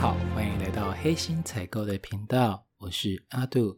好，欢迎来到黑心采购的频道，我是阿杜。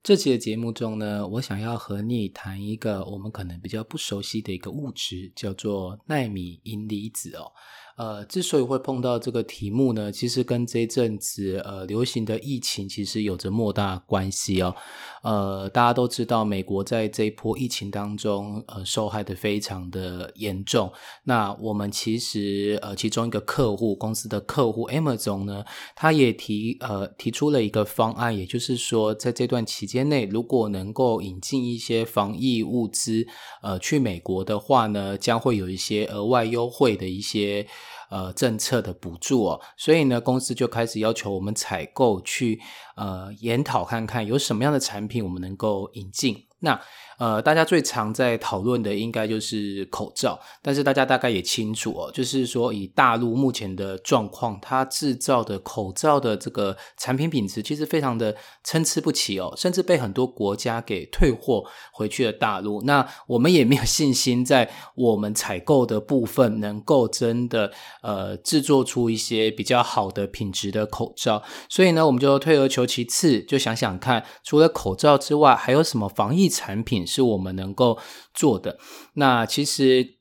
这期的节目中呢，我想要和你谈一个我们可能比较不熟悉的一个物质，叫做纳米银离子哦。呃，之所以会碰到这个题目呢，其实跟这阵子呃流行的疫情其实有着莫大关系哦。呃，大家都知道，美国在这一波疫情当中，呃，受害的非常的严重。那我们其实呃，其中一个客户公司的客户 Amazon 呢，他也提呃提出了一个方案，也就是说，在这段期间内，如果能够引进一些防疫物资呃去美国的话呢，将会有一些额外优惠的一些。呃，政策的补助哦，所以呢，公司就开始要求我们采购去呃研讨看看有什么样的产品我们能够引进。那呃，大家最常在讨论的应该就是口罩，但是大家大概也清楚哦，就是说以大陆目前的状况，它制造的口罩的这个产品品质其实非常的参差不齐哦，甚至被很多国家给退货回去了大陆。那我们也没有信心在我们采购的部分能够真的呃制作出一些比较好的品质的口罩，所以呢，我们就退而求其次，就想想看，除了口罩之外，还有什么防疫产品？是我们能够做的。那其实，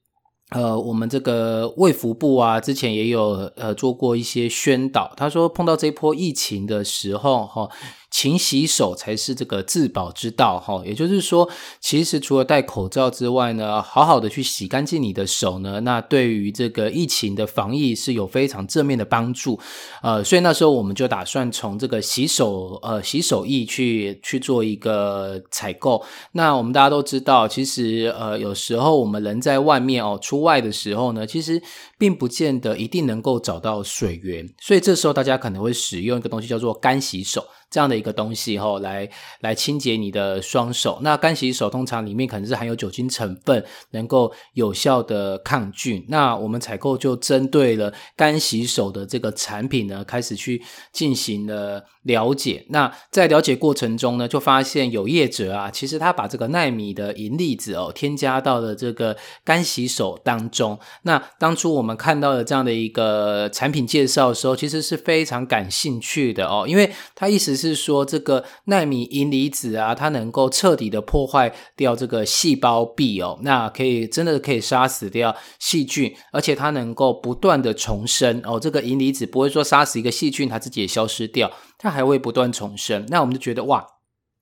呃，我们这个卫福部啊，之前也有呃做过一些宣导。他说，碰到这波疫情的时候，哈。勤洗手才是这个自保之道，哈，也就是说，其实除了戴口罩之外呢，好好的去洗干净你的手呢，那对于这个疫情的防疫是有非常正面的帮助，呃，所以那时候我们就打算从这个洗手，呃，洗手液去去做一个采购。那我们大家都知道，其实呃，有时候我们人在外面哦，出外的时候呢，其实并不见得一定能够找到水源，所以这时候大家可能会使用一个东西叫做干洗手。这样的一个东西哈，来来清洁你的双手。那干洗手通常里面可能是含有酒精成分，能够有效的抗菌。那我们采购就针对了干洗手的这个产品呢，开始去进行了了解。那在了解过程中呢，就发现有业者啊，其实他把这个纳米的银粒子哦，添加到了这个干洗手当中。那当初我们看到的这样的一个产品介绍的时候，其实是非常感兴趣的哦，因为它意是说这个纳米银离子啊，它能够彻底的破坏掉这个细胞壁哦，那可以真的可以杀死掉细菌，而且它能够不断的重生哦。这个银离子不会说杀死一个细菌，它自己也消失掉，它还会不断重生。那我们就觉得哇。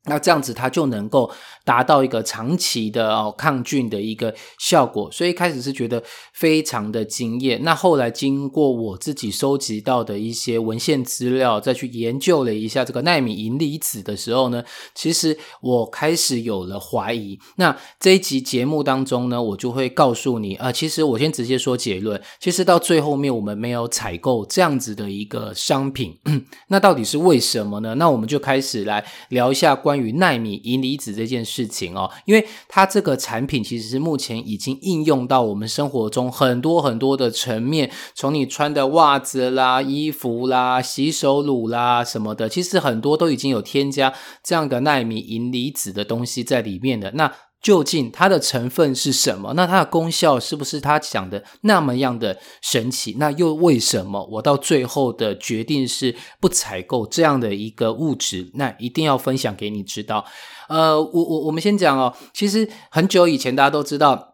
那这样子，它就能够达到一个长期的哦抗菌的一个效果，所以一开始是觉得非常的惊艳。那后来经过我自己收集到的一些文献资料，再去研究了一下这个纳米银离子的时候呢，其实我开始有了怀疑。那这一集节目当中呢，我就会告诉你啊，其实我先直接说结论，其实到最后面我们没有采购这样子的一个商品，那到底是为什么呢？那我们就开始来聊一下关。关于纳米银离子这件事情哦，因为它这个产品其实是目前已经应用到我们生活中很多很多的层面，从你穿的袜子啦、衣服啦、洗手乳啦什么的，其实很多都已经有添加这样的纳米银离子的东西在里面的。那究竟它的成分是什么？那它的功效是不是他讲的那么样的神奇？那又为什么我到最后的决定是不采购这样的一个物质？那一定要分享给你知道。呃，我我我们先讲哦，其实很久以前大家都知道。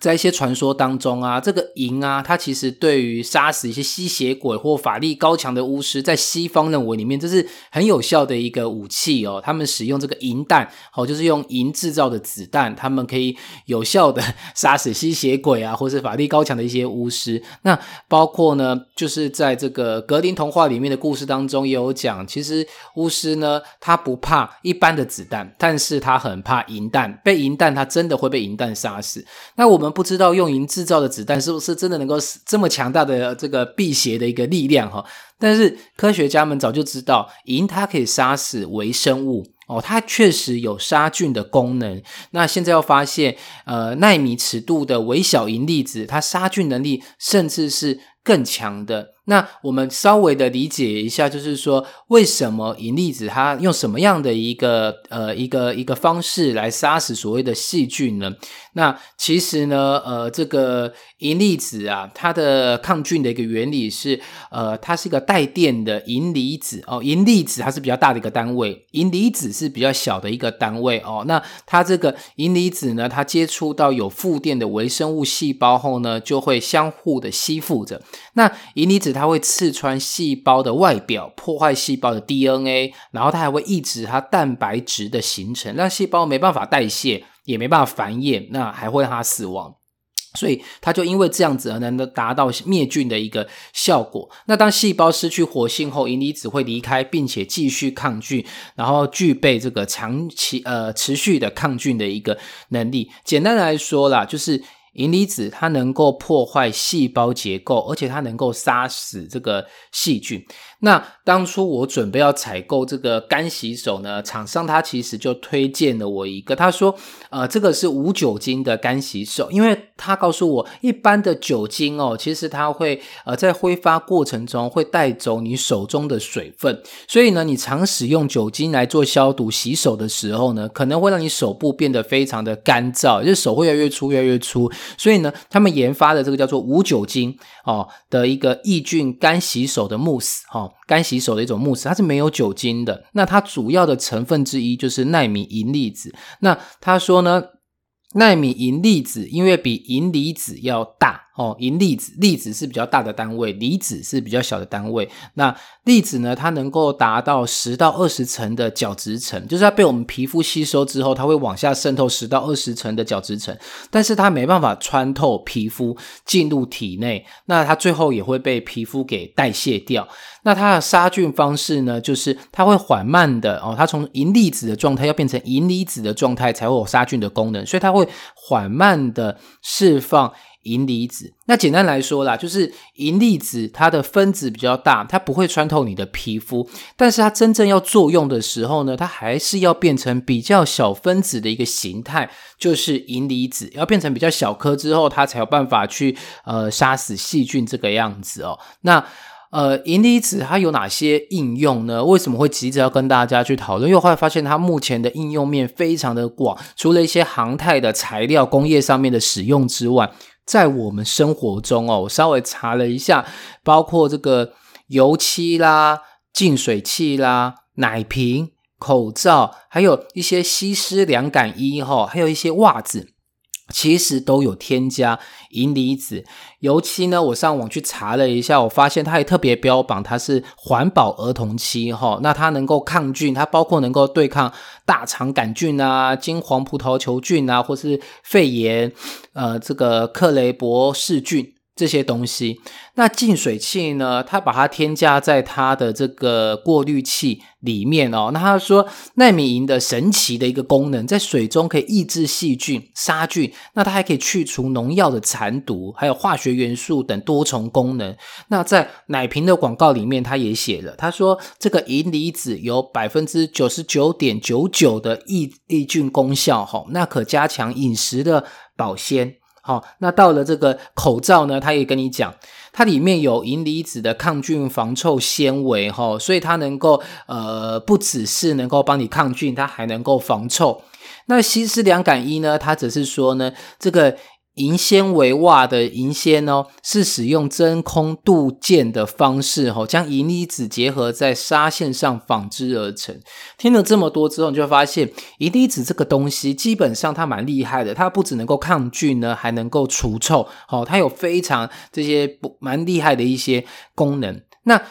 在一些传说当中啊，这个银啊，它其实对于杀死一些吸血鬼或法力高强的巫师，在西方认为里面这是很有效的一个武器哦。他们使用这个银弹，哦，就是用银制造的子弹，他们可以有效的杀死吸血鬼啊，或是法力高强的一些巫师。那包括呢，就是在这个格林童话里面的故事当中也有讲，其实巫师呢，他不怕一般的子弹，但是他很怕银弹，被银弹他真的会被银弹杀死。那我们。不知道用银制造的子弹是不是真的能够这么强大的这个辟邪的一个力量哈？但是科学家们早就知道，银它可以杀死微生物哦，它确实有杀菌的功能。那现在要发现，呃，纳米尺度的微小银粒子，它杀菌能力甚至是。更强的。那我们稍微的理解一下，就是说为什么银离子它用什么样的一个呃一个一个方式来杀死所谓的细菌呢？那其实呢，呃，这个银离子啊，它的抗菌的一个原理是，呃，它是一个带电的银离子哦，银离子它是比较大的一个单位，银离子是比较小的一个单位哦。那它这个银离子呢，它接触到有负电的微生物细胞后呢，就会相互的吸附着。那银离子它会刺穿细胞的外表，破坏细胞的 DNA，然后它还会抑制它蛋白质的形成，让细胞没办法代谢，也没办法繁衍，那还会让它死亡。所以它就因为这样子而能够达到灭菌的一个效果。那当细胞失去活性后，银离子会离开，并且继续抗菌，然后具备这个长期呃持续的抗菌的一个能力。简单来说啦，就是。银离子它能够破坏细胞结构，而且它能够杀死这个细菌。那当初我准备要采购这个干洗手呢，厂商他其实就推荐了我一个，他说，呃，这个是无酒精的干洗手，因为他告诉我，一般的酒精哦，其实它会呃在挥发过程中会带走你手中的水分，所以呢，你常使用酒精来做消毒洗手的时候呢，可能会让你手部变得非常的干燥，就是手会越来越粗，越来越粗。所以呢，他们研发的这个叫做无酒精哦的一个抑菌干洗手的慕斯哈。干洗手的一种慕斯，它是没有酒精的。那它主要的成分之一就是纳米银离子。那他说呢，纳米银粒子因为比银离子要大。哦，银粒子，粒子是比较大的单位，离子是比较小的单位。那粒子呢，它能够达到十到二十层的角质层，就是它被我们皮肤吸收之后，它会往下渗透十到二十层的角质层，但是它没办法穿透皮肤进入体内，那它最后也会被皮肤给代谢掉。那它的杀菌方式呢，就是它会缓慢的哦，它从银粒子的状态要变成银离子的状态才会有杀菌的功能，所以它会缓慢的释放。银离子，那简单来说啦，就是银离子它的分子比较大，它不会穿透你的皮肤，但是它真正要作用的时候呢，它还是要变成比较小分子的一个形态，就是银离子要变成比较小颗之后，它才有办法去呃杀死细菌这个样子哦。那呃银离子它有哪些应用呢？为什么会急着要跟大家去讨论？因为后来发现它目前的应用面非常的广，除了一些航太的材料工业上面的使用之外。在我们生活中哦，我稍微查了一下，包括这个油漆啦、净水器啦、奶瓶、口罩，还有一些吸湿凉感衣哈，还有一些袜子。其实都有添加银离子，油漆呢，我上网去查了一下，我发现它也特别标榜它是环保儿童漆哈，那它能够抗菌，它包括能够对抗大肠杆菌啊、金黄葡萄球菌啊，或是肺炎，呃，这个克雷伯氏菌。这些东西，那净水器呢？它把它添加在它的这个过滤器里面哦。那他说，纳米银的神奇的一个功能，在水中可以抑制细菌、杀菌，那它还可以去除农药的残毒，还有化学元素等多重功能。那在奶瓶的广告里面，他也写了，他说这个银离子有百分之九十九点九九的抑抑菌功效，哈，那可加强饮食的保鲜。好，那到了这个口罩呢，他也跟你讲，它里面有银离子的抗菌防臭纤维，哈，所以它能够呃，不只是能够帮你抗菌，它还能够防臭。那西施凉感衣呢，它只是说呢，这个。银纤维袜的银纤哦，是使用真空镀件的方式哦，将银离子结合在纱线上纺织而成。听了这么多之后，你就会发现银离子这个东西基本上它蛮厉害的，它不只能够抗菌呢，还能够除臭。哦，它有非常这些不蛮厉害的一些功能。那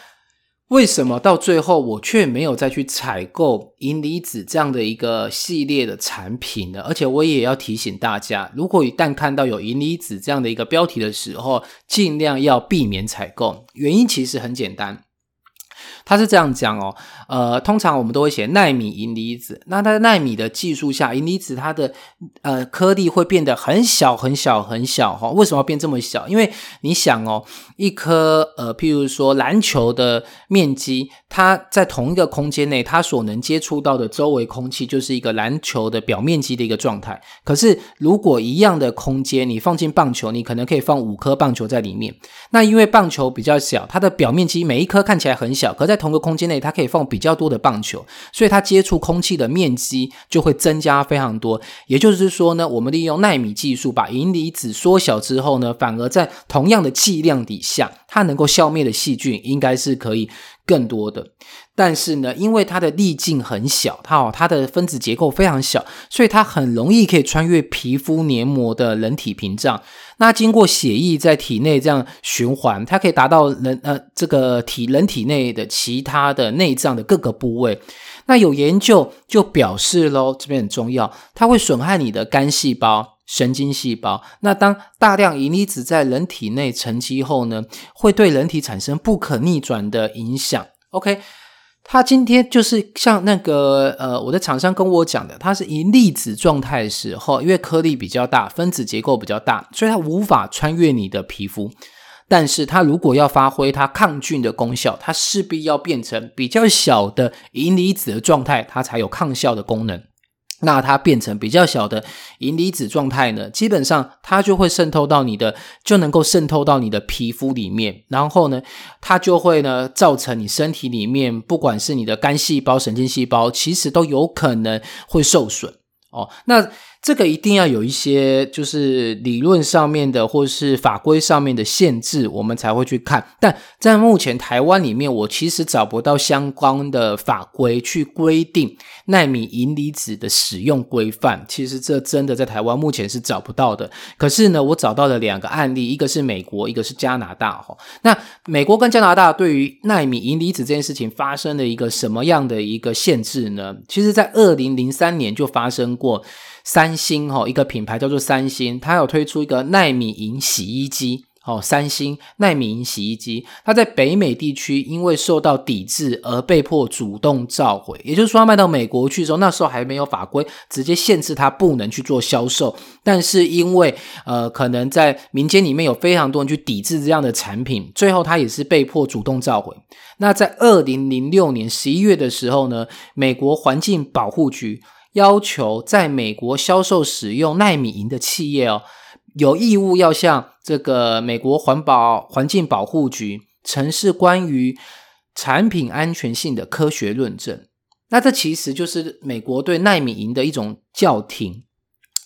为什么到最后我却没有再去采购银离子这样的一个系列的产品呢？而且我也要提醒大家，如果一旦看到有银离子这样的一个标题的时候，尽量要避免采购。原因其实很简单，他是这样讲哦，呃，通常我们都会写纳米银离子。那在纳米的技术下，银离子它的呃颗粒会变得很小很小很小哈。为什么要变这么小？因为你想哦，一颗呃，譬如说篮球的面积，它在同一个空间内，它所能接触到的周围空气就是一个篮球的表面积的一个状态。可是如果一样的空间，你放进棒球，你可能可以放五颗棒球在里面。那因为棒球比较小，它的表面积每一颗看起来很小。可在同个空间内，它可以放比较多的棒球，所以它接触空气的面积就会增加非常多。也就是说呢，我们利用纳米技术把银离子缩小之后呢，反而在同样的剂量底下，它能够消灭的细菌应该是可以更多的。但是呢，因为它的粒径很小，它哦，它的分子结构非常小，所以它很容易可以穿越皮肤黏膜的人体屏障。那经过血液在体内这样循环，它可以达到人呃这个体人体内的其他的内脏的各个部位。那有研究就表示喽，这边很重要，它会损害你的肝细胞、神经细胞。那当大量银离子在人体内沉积后呢，会对人体产生不可逆转的影响。OK。它今天就是像那个呃，我的厂商跟我讲的，它是以粒子状态的时候，因为颗粒比较大，分子结构比较大，所以它无法穿越你的皮肤。但是它如果要发挥它抗菌的功效，它势必要变成比较小的银离子的状态，它才有抗效的功能。那它变成比较小的银离子状态呢，基本上它就会渗透到你的，就能够渗透到你的皮肤里面，然后呢，它就会呢造成你身体里面，不管是你的肝细胞、神经细胞，其实都有可能会受损哦。那这个一定要有一些，就是理论上面的，或是法规上面的限制，我们才会去看。但在目前台湾里面，我其实找不到相关的法规去规定纳米银离子的使用规范。其实这真的在台湾目前是找不到的。可是呢，我找到了两个案例，一个是美国，一个是加拿大。哈，那美国跟加拿大对于纳米银离子这件事情发生了一个什么样的一个限制呢？其实，在二零零三年就发生过。三三星哈，一个品牌叫做三星，它有推出一个纳米银洗衣机哦。三星奈米银洗衣机，它在北美地区因为受到抵制而被迫主动召回，也就是说，卖到美国去的时候，那时候还没有法规直接限制它不能去做销售。但是因为呃，可能在民间里面有非常多人去抵制这样的产品，最后它也是被迫主动召回。那在二零零六年十一月的时候呢，美国环境保护局。要求在美国销售使用纳米银的企业哦，有义务要向这个美国环保环境保护局呈示关于产品安全性的科学论证。那这其实就是美国对纳米银的一种叫停。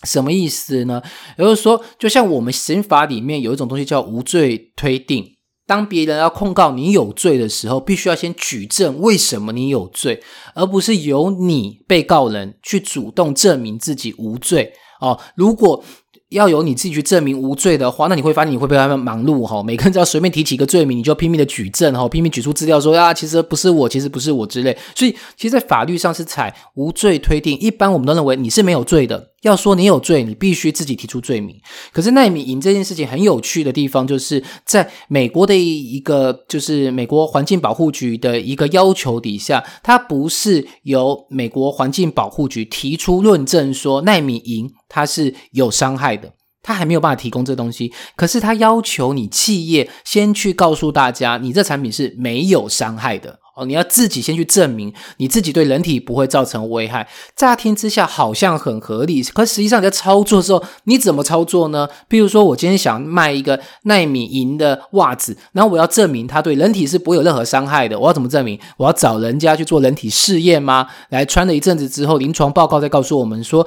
什么意思呢？也就是说，就像我们刑法里面有一种东西叫无罪推定。当别人要控告你有罪的时候，必须要先举证为什么你有罪，而不是由你被告人去主动证明自己无罪哦。如果要由你自己去证明无罪的话，那你会发现你会被他们忙碌哈。每个人只要随便提起一个罪名，你就拼命的举证哈，拼命举出资料说啊，其实不是我，其实不是我之类。所以，其实，在法律上是采无罪推定。一般我们都认为你是没有罪的。要说你有罪，你必须自己提出罪名。可是纳米银这件事情很有趣的地方，就是在美国的一个，就是美国环境保护局的一个要求底下，它不是由美国环境保护局提出论证说纳米银它是有伤害的。它还没有办法提供这东西，可是它要求你企业先去告诉大家，你这产品是没有伤害的哦。你要自己先去证明你自己对人体不会造成危害。乍听之下好像很合理，可实际上你在操作的时候，你怎么操作呢？比如说，我今天想卖一个纳米银的袜子，然后我要证明它对人体是不会有任何伤害的，我要怎么证明？我要找人家去做人体试验吗？来穿了一阵子之后，临床报告再告诉我们说。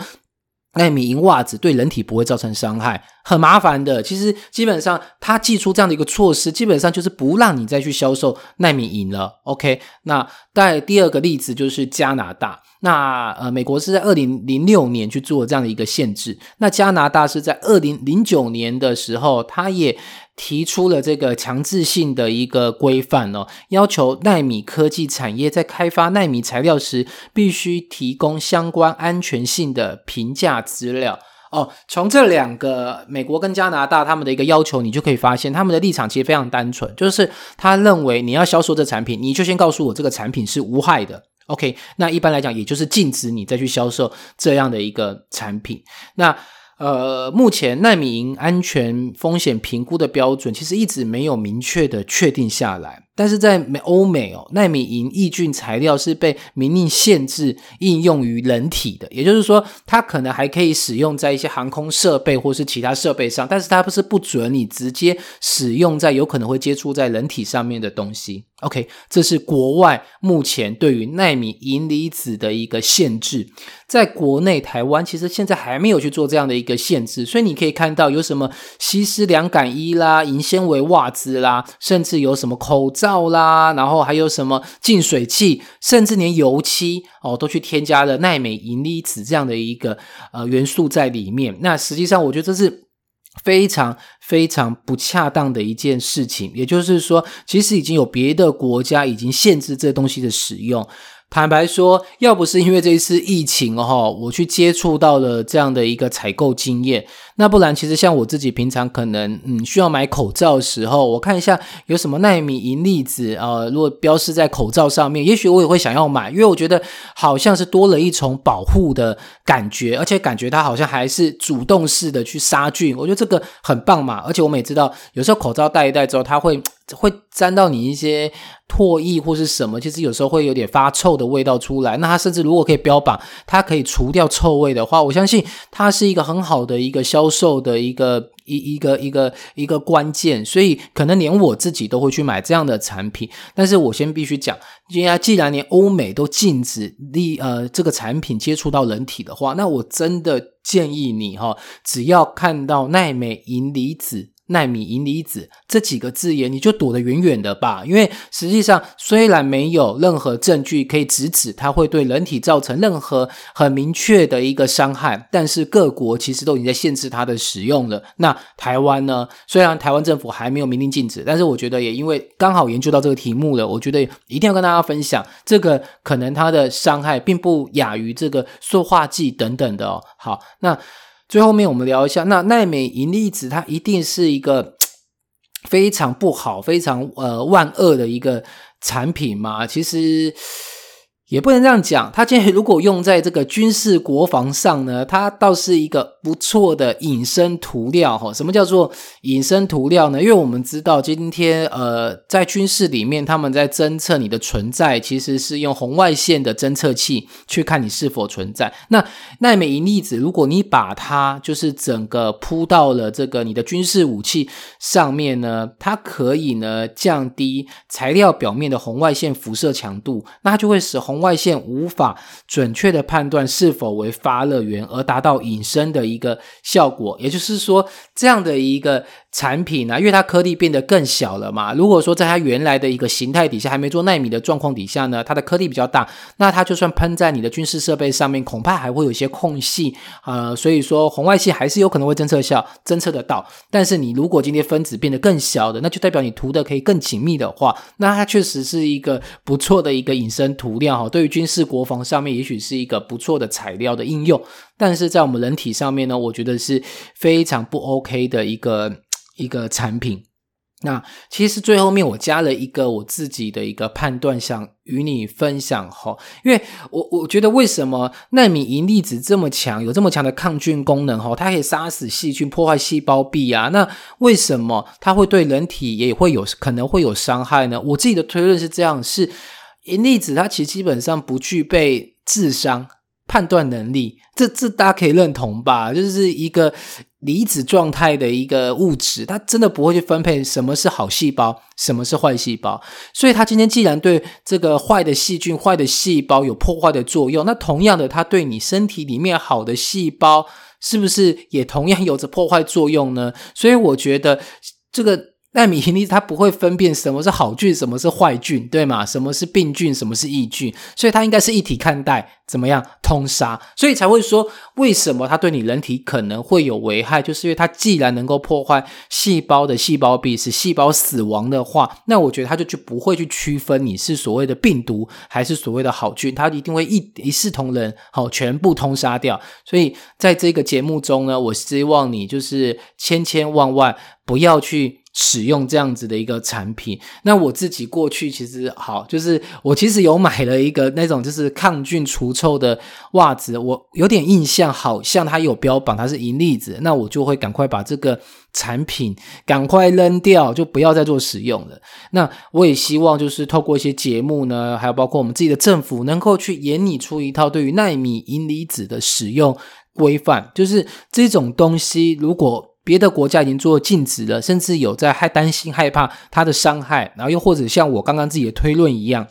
纳米银袜子对人体不会造成伤害，很麻烦的。其实基本上，他寄出这样的一个措施，基本上就是不让你再去销售纳米银了。OK，那在第二个例子就是加拿大。那呃，美国是在二零零六年去做这样的一个限制，那加拿大是在二零零九年的时候，他也。提出了这个强制性的一个规范哦，要求纳米科技产业在开发纳米材料时，必须提供相关安全性的评价资料。哦，从这两个美国跟加拿大他们的一个要求，你就可以发现他们的立场其实非常单纯，就是他认为你要销售这产品，你就先告诉我这个产品是无害的。OK，那一般来讲，也就是禁止你再去销售这样的一个产品。那呃，目前纳米银安全风险评估的标准，其实一直没有明确的确定下来。但是在美欧美哦，纳米银抑菌材料是被明令限制应用于人体的，也就是说，它可能还可以使用在一些航空设备或是其他设备上，但是它不是不准你直接使用在有可能会接触在人体上面的东西。OK，这是国外目前对于纳米银离子的一个限制。在国内台湾其实现在还没有去做这样的一个限制，所以你可以看到有什么吸湿凉感衣啦、银纤维袜子啦，甚至有什么口罩。啦，然后还有什么净水器，甚至连油漆哦，都去添加了耐美银离子这样的一个呃元素在里面。那实际上，我觉得这是非常非常不恰当的一件事情。也就是说，其实已经有别的国家已经限制这东西的使用。坦白说，要不是因为这一次疫情哦，我去接触到了这样的一个采购经验。那不然，其实像我自己平常可能嗯需要买口罩的时候，我看一下有什么纳米银粒子啊，如果标示在口罩上面，也许我也会想要买，因为我觉得好像是多了一重保护的感觉，而且感觉它好像还是主动式的去杀菌，我觉得这个很棒嘛。而且我们也知道，有时候口罩戴一戴之后，它会会沾到你一些唾液或是什么，其实有时候会有点发臭的味道出来。那它甚至如果可以标榜它可以除掉臭味的话，我相信它是一个很好的一个消。销售的一个一一个一个一个关键，所以可能连我自己都会去买这样的产品。但是我先必须讲，因为既然连欧美都禁止利呃这个产品接触到人体的话，那我真的建议你哈，只要看到奈美银离子。纳米银离子这几个字眼，你就躲得远远的吧。因为实际上，虽然没有任何证据可以直指它会对人体造成任何很明确的一个伤害，但是各国其实都已经在限制它的使用了。那台湾呢？虽然台湾政府还没有明令禁止，但是我觉得也因为刚好研究到这个题目了，我觉得一定要跟大家分享，这个可能它的伤害并不亚于这个塑化剂等等的哦。好，那。最后面我们聊一下，那奈美银粒子它一定是一个非常不好、非常呃万恶的一个产品嘛？其实。也不能这样讲，它今天如果用在这个军事国防上呢，它倒是一个不错的隐身涂料哈。什么叫做隐身涂料呢？因为我们知道今天呃，在军事里面，他们在侦测你的存在，其实是用红外线的侦测器去看你是否存在。那奈美银粒子，如果你把它就是整个铺到了这个你的军事武器上面呢，它可以呢降低材料表面的红外线辐射强度，那它就会使红。外线无法准确的判断是否为发热源，而达到隐身的一个效果。也就是说，这样的一个。产品呢，因为它颗粒变得更小了嘛。如果说在它原来的一个形态底下，还没做纳米的状况底下呢，它的颗粒比较大，那它就算喷在你的军事设备上面，恐怕还会有一些空隙啊。所以说，红外线还是有可能会侦测效，侦测得到。但是你如果今天分子变得更小的，那就代表你涂的可以更紧密的话，那它确实是一个不错的一个隐身涂料哈。对于军事国防上面，也许是一个不错的材料的应用，但是在我们人体上面呢，我觉得是非常不 OK 的一个。一个产品，那其实最后面我加了一个我自己的一个判断，想与你分享哈。因为我我觉得为什么纳米银粒子这么强，有这么强的抗菌功能哈，它可以杀死细菌、破坏细胞壁啊。那为什么它会对人体也会有可能会有伤害呢？我自己的推论是这样：是银粒子它其实基本上不具备智商。判断能力，这这大家可以认同吧？就是一个离子状态的一个物质，它真的不会去分配什么是好细胞，什么是坏细胞。所以，它今天既然对这个坏的细菌、坏的细胞有破坏的作用，那同样的，它对你身体里面好的细胞，是不是也同样有着破坏作用呢？所以，我觉得这个。纳米银离子它不会分辨什么是好菌，什么是坏菌，对吗？什么是病菌，什么是益菌，所以它应该是一体看待，怎么样通杀？所以才会说，为什么它对你人体可能会有危害，就是因为它既然能够破坏细胞的细胞壁，使细胞死亡的话，那我觉得它就就不会去区分你是所谓的病毒还是所谓的好菌，它一定会一一视同仁，好全部通杀掉。所以在这个节目中呢，我希望你就是千千万万不要去。使用这样子的一个产品，那我自己过去其实好，就是我其实有买了一个那种就是抗菌除臭的袜子，我有点印象，好像它有标榜它是银粒子，那我就会赶快把这个产品赶快扔掉，就不要再做使用了。那我也希望就是透过一些节目呢，还有包括我们自己的政府，能够去研拟出一套对于纳米银离子的使用规范，就是这种东西如果。别的国家已经做禁止了，甚至有在害担心害怕它的伤害，然后又或者像我刚刚自己的推论一样。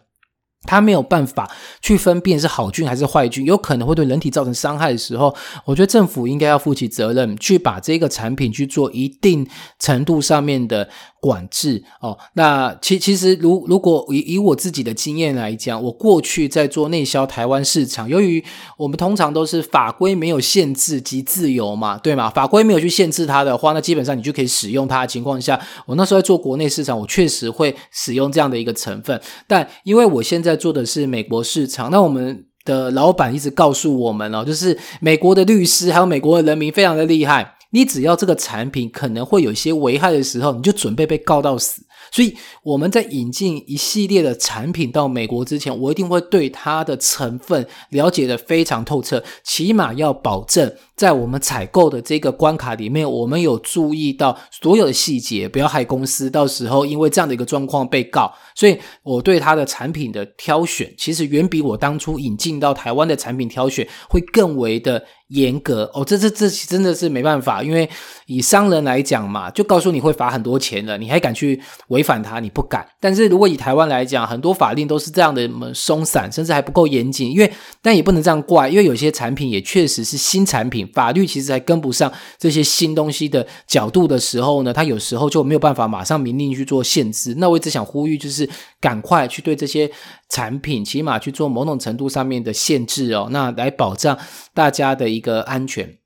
它没有办法去分辨是好菌还是坏菌，有可能会对人体造成伤害的时候，我觉得政府应该要负起责任，去把这个产品去做一定程度上面的管制哦。那其其实，如如果以以我自己的经验来讲，我过去在做内销台湾市场，由于我们通常都是法规没有限制及自由嘛，对吗？法规没有去限制它的话，那基本上你就可以使用它的情况下，我那时候在做国内市场，我确实会使用这样的一个成分，但因为我现在。做的是美国市场，那我们的老板一直告诉我们哦，就是美国的律师还有美国的人民非常的厉害，你只要这个产品可能会有一些危害的时候，你就准备被告到死。所以我们在引进一系列的产品到美国之前，我一定会对它的成分了解的非常透彻，起码要保证在我们采购的这个关卡里面，我们有注意到所有的细节，不要害公司到时候因为这样的一个状况被告。所以我对它的产品的挑选，其实远比我当初引进到台湾的产品挑选会更为的。严格哦，这这这真的是没办法，因为以商人来讲嘛，就告诉你会罚很多钱了，你还敢去违反它？你不敢。但是如果以台湾来讲，很多法令都是这样的松散，甚至还不够严谨。因为但也不能这样怪，因为有些产品也确实是新产品，法律其实还跟不上这些新东西的角度的时候呢，它有时候就没有办法马上明令去做限制。那我一直想呼吁，就是赶快去对这些。产品起码去做某种程度上面的限制哦，那来保障大家的一个安全。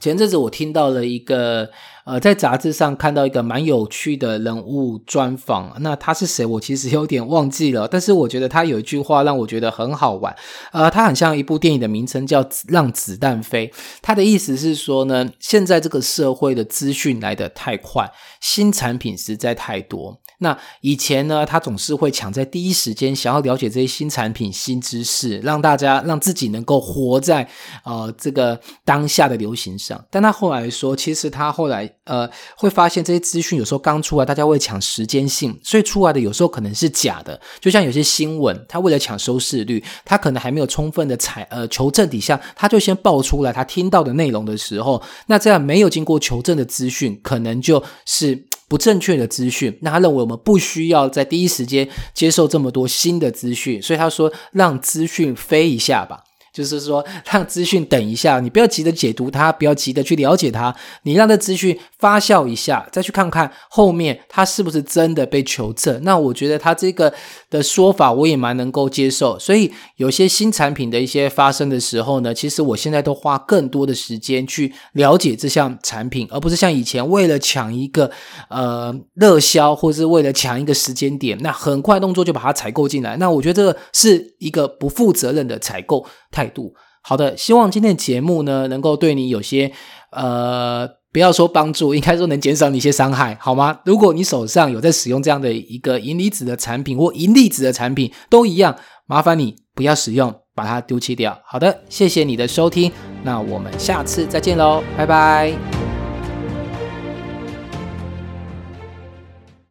前阵子我听到了一个。呃，在杂志上看到一个蛮有趣的人物专访，那他是谁？我其实有点忘记了，但是我觉得他有一句话让我觉得很好玩。呃，他很像一部电影的名称叫《让子弹飞》，他的意思是说呢，现在这个社会的资讯来得太快，新产品实在太多。那以前呢，他总是会抢在第一时间，想要了解这些新产品、新知识，让大家让自己能够活在呃这个当下的流行上。但他后来说，其实他后来。呃，会发现这些资讯有时候刚出来，大家会抢时间性，所以出来的有时候可能是假的。就像有些新闻，他为了抢收视率，他可能还没有充分的采呃求证底下，他就先爆出来他听到的内容的时候，那这样没有经过求证的资讯，可能就是不正确的资讯。那他认为我们不需要在第一时间接受这么多新的资讯，所以他说让资讯飞一下吧。就是说，让资讯等一下，你不要急着解读它，不要急着去了解它，你让这资讯发酵一下，再去看看后面它是不是真的被求证。那我觉得他这个的说法我也蛮能够接受。所以有些新产品的一些发生的时候呢，其实我现在都花更多的时间去了解这项产品，而不是像以前为了抢一个呃热销，或者是为了抢一个时间点，那很快动作就把它采购进来。那我觉得这个是一个不负责任的采购。态度好的，希望今天的节目呢，能够对你有些呃，不要说帮助，应该说能减少你一些伤害，好吗？如果你手上有在使用这样的一个银离子的产品或银粒子的产品，都一样，麻烦你不要使用，把它丢弃掉。好的，谢谢你的收听，那我们下次再见喽，拜拜。